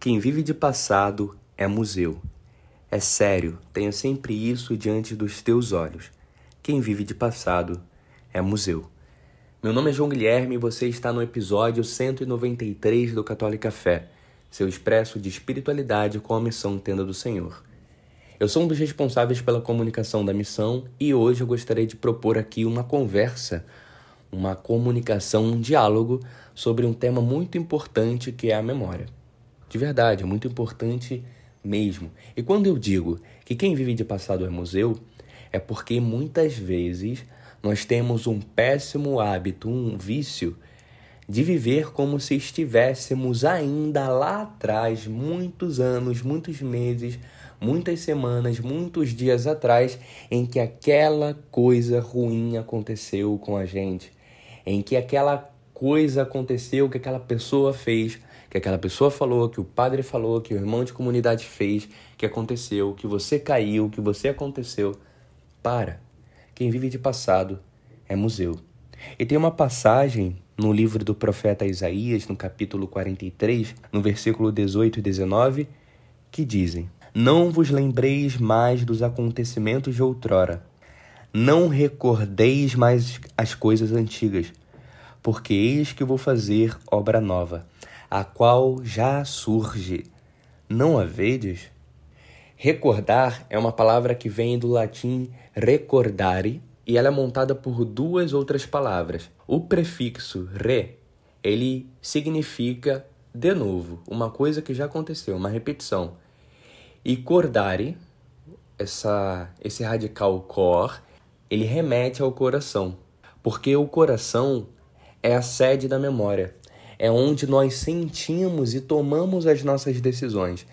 Quem vive de passado é museu. É sério, tenha sempre isso diante dos teus olhos. Quem vive de passado é museu. Meu nome é João Guilherme e você está no episódio 193 do Católica Fé, seu expresso de espiritualidade com a missão Tenda do Senhor. Eu sou um dos responsáveis pela comunicação da missão e hoje eu gostaria de propor aqui uma conversa, uma comunicação, um diálogo sobre um tema muito importante que é a memória. De verdade, é muito importante mesmo. E quando eu digo que quem vive de passado é museu, é porque muitas vezes nós temos um péssimo hábito, um vício de viver como se estivéssemos ainda lá atrás, muitos anos, muitos meses, muitas semanas, muitos dias atrás, em que aquela coisa ruim aconteceu com a gente, em que aquela coisa aconteceu, que aquela pessoa fez, que aquela pessoa falou, que o padre falou, que o irmão de comunidade fez, que aconteceu, que você caiu, que você aconteceu. Para. Quem vive de passado é museu. E tem uma passagem no livro do profeta Isaías, no capítulo 43, no versículo 18 e 19, que dizem: Não vos lembreis mais dos acontecimentos de outrora, não recordeis mais as coisas antigas, porque eis que vou fazer obra nova a qual já surge. Não a vedes? Recordar é uma palavra que vem do latim recordare e ela é montada por duas outras palavras. O prefixo re, ele significa de novo, uma coisa que já aconteceu, uma repetição. E cordare, essa, esse radical cor, ele remete ao coração, porque o coração é a sede da memória é onde nós sentimos e tomamos as nossas decisões.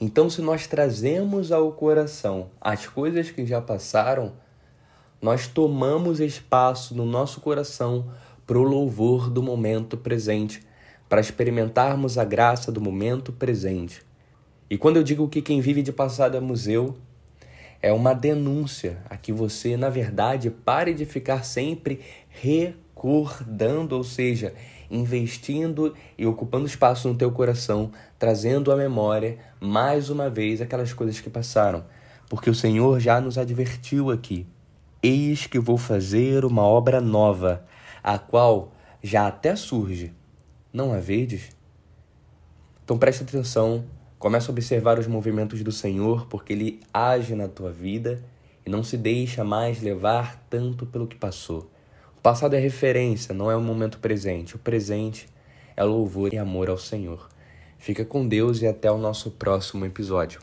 Então, se nós trazemos ao coração as coisas que já passaram, nós tomamos espaço no nosso coração para o louvor do momento presente, para experimentarmos a graça do momento presente. E quando eu digo que quem vive de passado é museu, é uma denúncia a que você, na verdade, pare de ficar sempre recordando, ou seja, investindo e ocupando espaço no teu coração, trazendo à memória mais uma vez aquelas coisas que passaram, porque o Senhor já nos advertiu aqui. Eis que vou fazer uma obra nova, a qual já até surge. Não a vedes? Então preste atenção, comece a observar os movimentos do Senhor, porque Ele age na tua vida e não se deixa mais levar tanto pelo que passou passado é referência, não é o momento presente. O presente é louvor e amor ao Senhor. Fica com Deus e até o nosso próximo episódio.